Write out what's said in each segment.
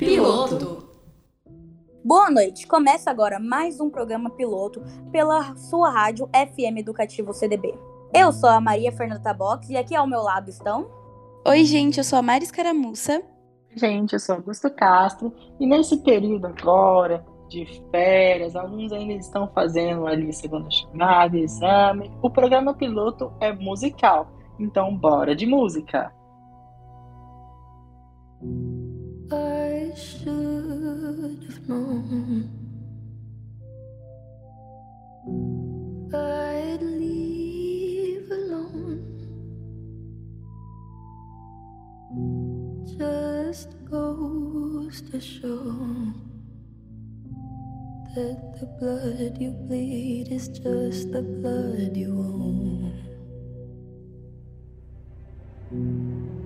Piloto. Boa noite. Começa agora mais um programa piloto pela sua rádio FM Educativo CDB. Eu sou a Maria Fernanda Tabox e aqui ao meu lado estão. Oi, gente, eu sou a Mari Escaramuça. Gente, eu sou Augusto Castro e nesse período agora de férias, alguns ainda estão fazendo ali segunda chamada, exame. O programa piloto é musical, então bora de música. I should have known I'd leave alone. Just goes to show that the blood you bleed is just the blood you own.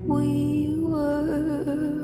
We were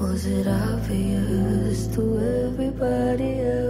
Was it obvious to everybody else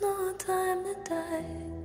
no time to die.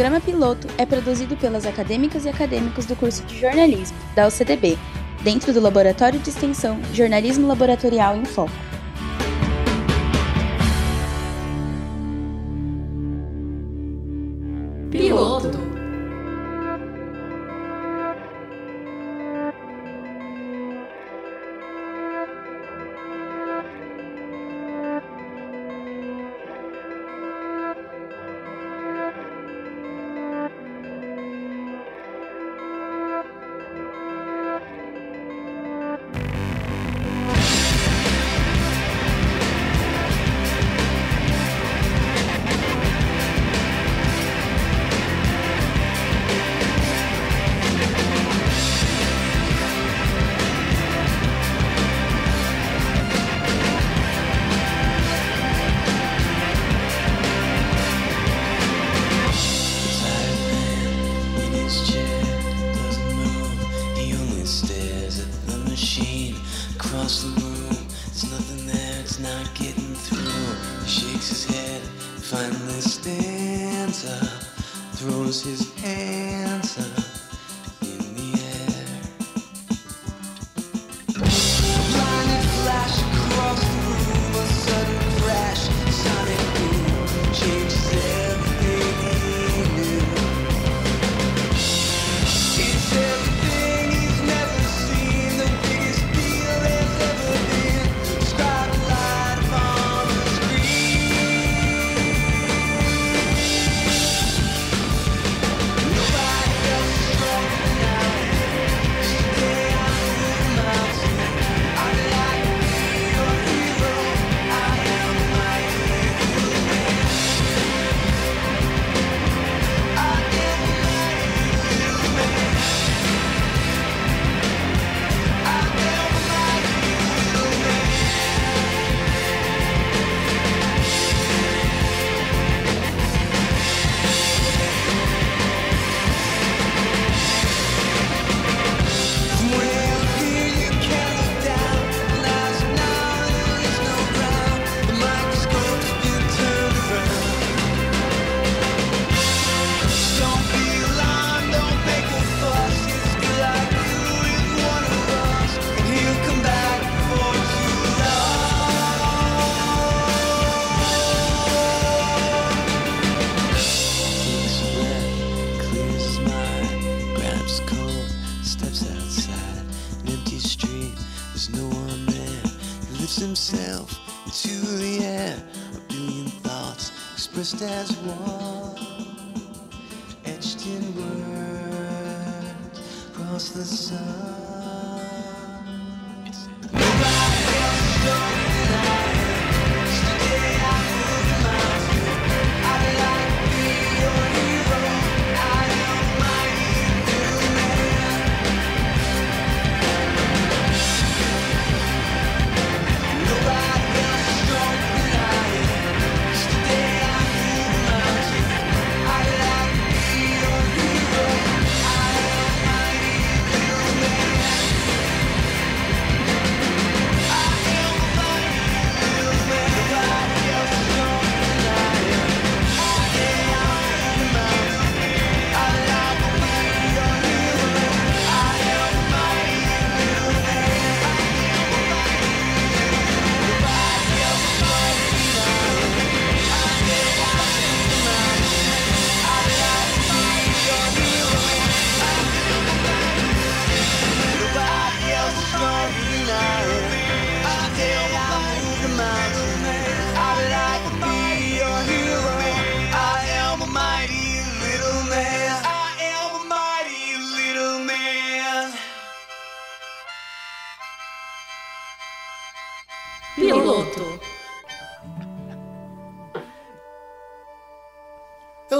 programa piloto é produzido pelas acadêmicas e acadêmicos do curso de jornalismo da UCDB, dentro do Laboratório de Extensão Jornalismo Laboratorial em Foco. Piloto stanza throws his hands up.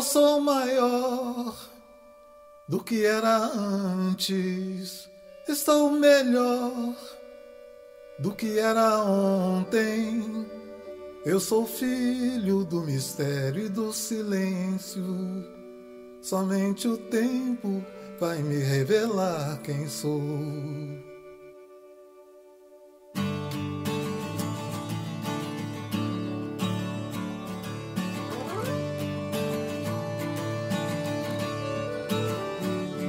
Eu sou maior do que era antes. Estou melhor do que era ontem. Eu sou filho do mistério e do silêncio. Somente o tempo vai me revelar quem sou.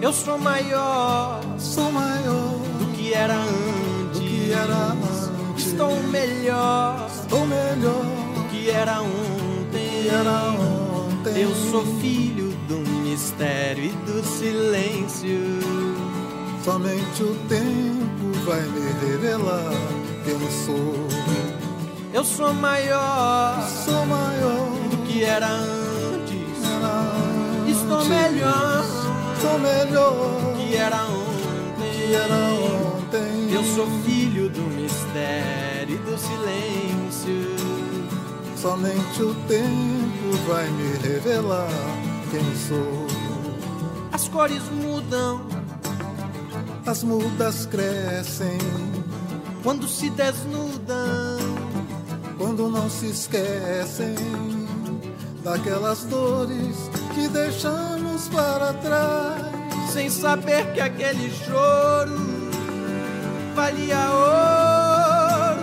Eu sou maior Sou maior do que era antes. do que era antes. Estou melhor Estou melhor do que era ontem. era ontem. Eu sou filho do mistério e do silêncio. Somente o tempo vai me revelar quem sou. Eu sou maior Sou maior do que era antes. era antes. Estou melhor Sou melhor que era que era ontem. ontem. Eu sou filho do mistério e do silêncio. Somente o tempo vai me revelar quem sou. As cores mudam As mudas crescem quando se desnudam. quando não se esquecem daquelas dores que deixamos para trás. sem saber que aquele choro valia ouro.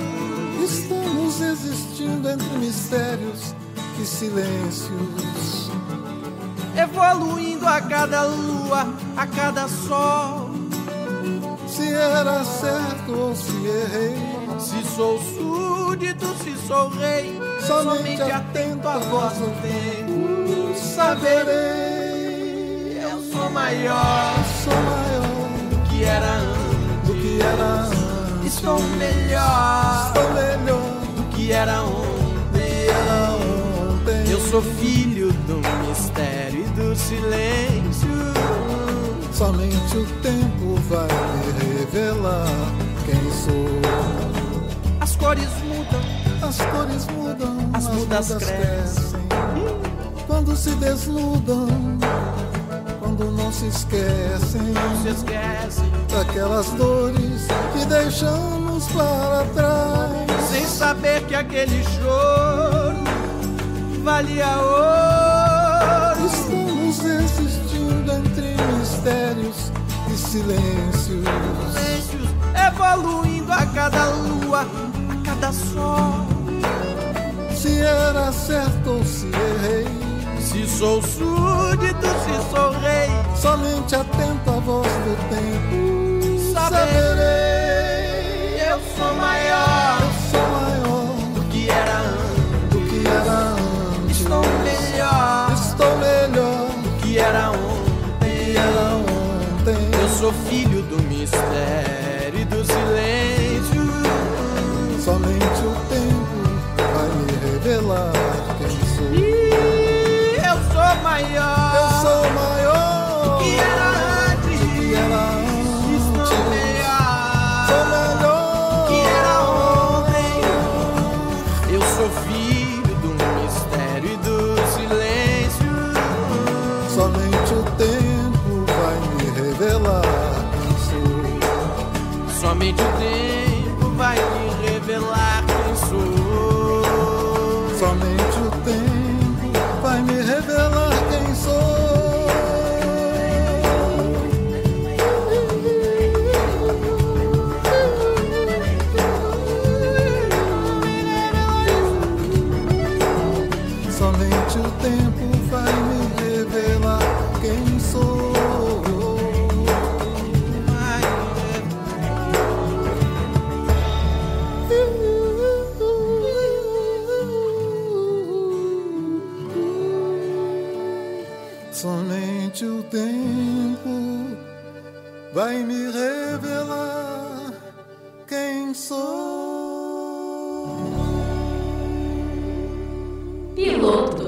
Estamos existindo entre mistérios e silêncios. Evoluindo a cada lua, a cada sol. Se era certo ou se errei, Se sou súdito, se sou rei, somente atento à voz do tempo. saberei. Eu sou maior Sou maior do que era antes. do que era antes. Estou melhor Estou melhor do que era ontem. era ontem. Eu sou filho do mistério e do silêncio. Somente o tempo vai me revelar quem sou. As cores mudam, As cores mudam, As mudas crescem. Quando se desnudam, quando não se esquecem não se esquece. daquelas dores que deixamos para trás. Sem saber que aquele choro valia ouro. Estamos existindo entre mistérios e silêncios. Silêncios evoluindo a cada lua, a cada sol. Se era certo ou se errei, Se sou súdito, se sou rei, somente atento à voz do tempo. saberei. Eu sou maior Eu sou maior do que era antes. do que era antes. Estou melhor Estou melhor do que era do ontem. que era ontem. Eu sou filho do mistério e do silêncio. Somente o tempo vai me revelar quem sou. Piloto.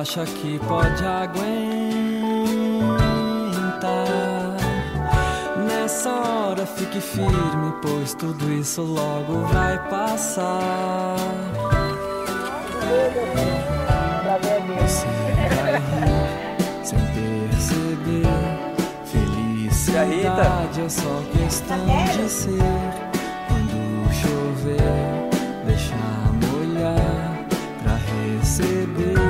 Acha que pode aguentar. Nessa hora fique firme, pois tudo isso logo vai passar. Você vai rir sem perceber. Felicidade é só questão de ser. Quando chover, deixar molhar pra receber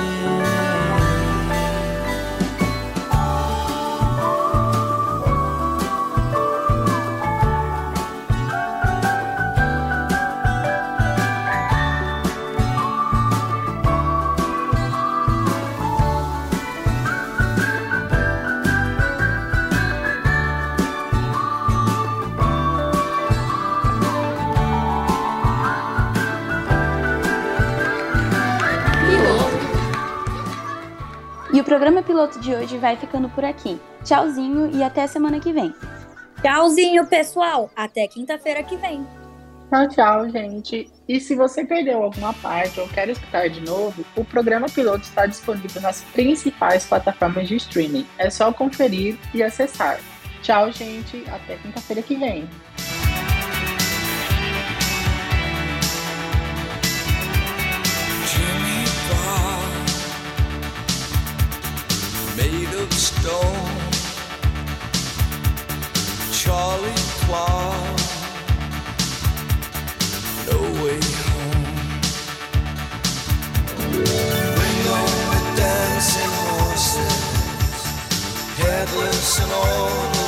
Programa piloto de hoje vai ficando por aqui. Tchauzinho e até semana que vem. Tchauzinho, pessoal. Até quinta-feira que vem. Tchau, tchau, gente. E se você perdeu alguma parte ou quer escutar de novo, o programa piloto está disponível nas principais plataformas de streaming. É só conferir e acessar. Tchau, gente. Até quinta-feira que vem. Stone, Charlie Clark, No Way Home. The dancing horses, and all.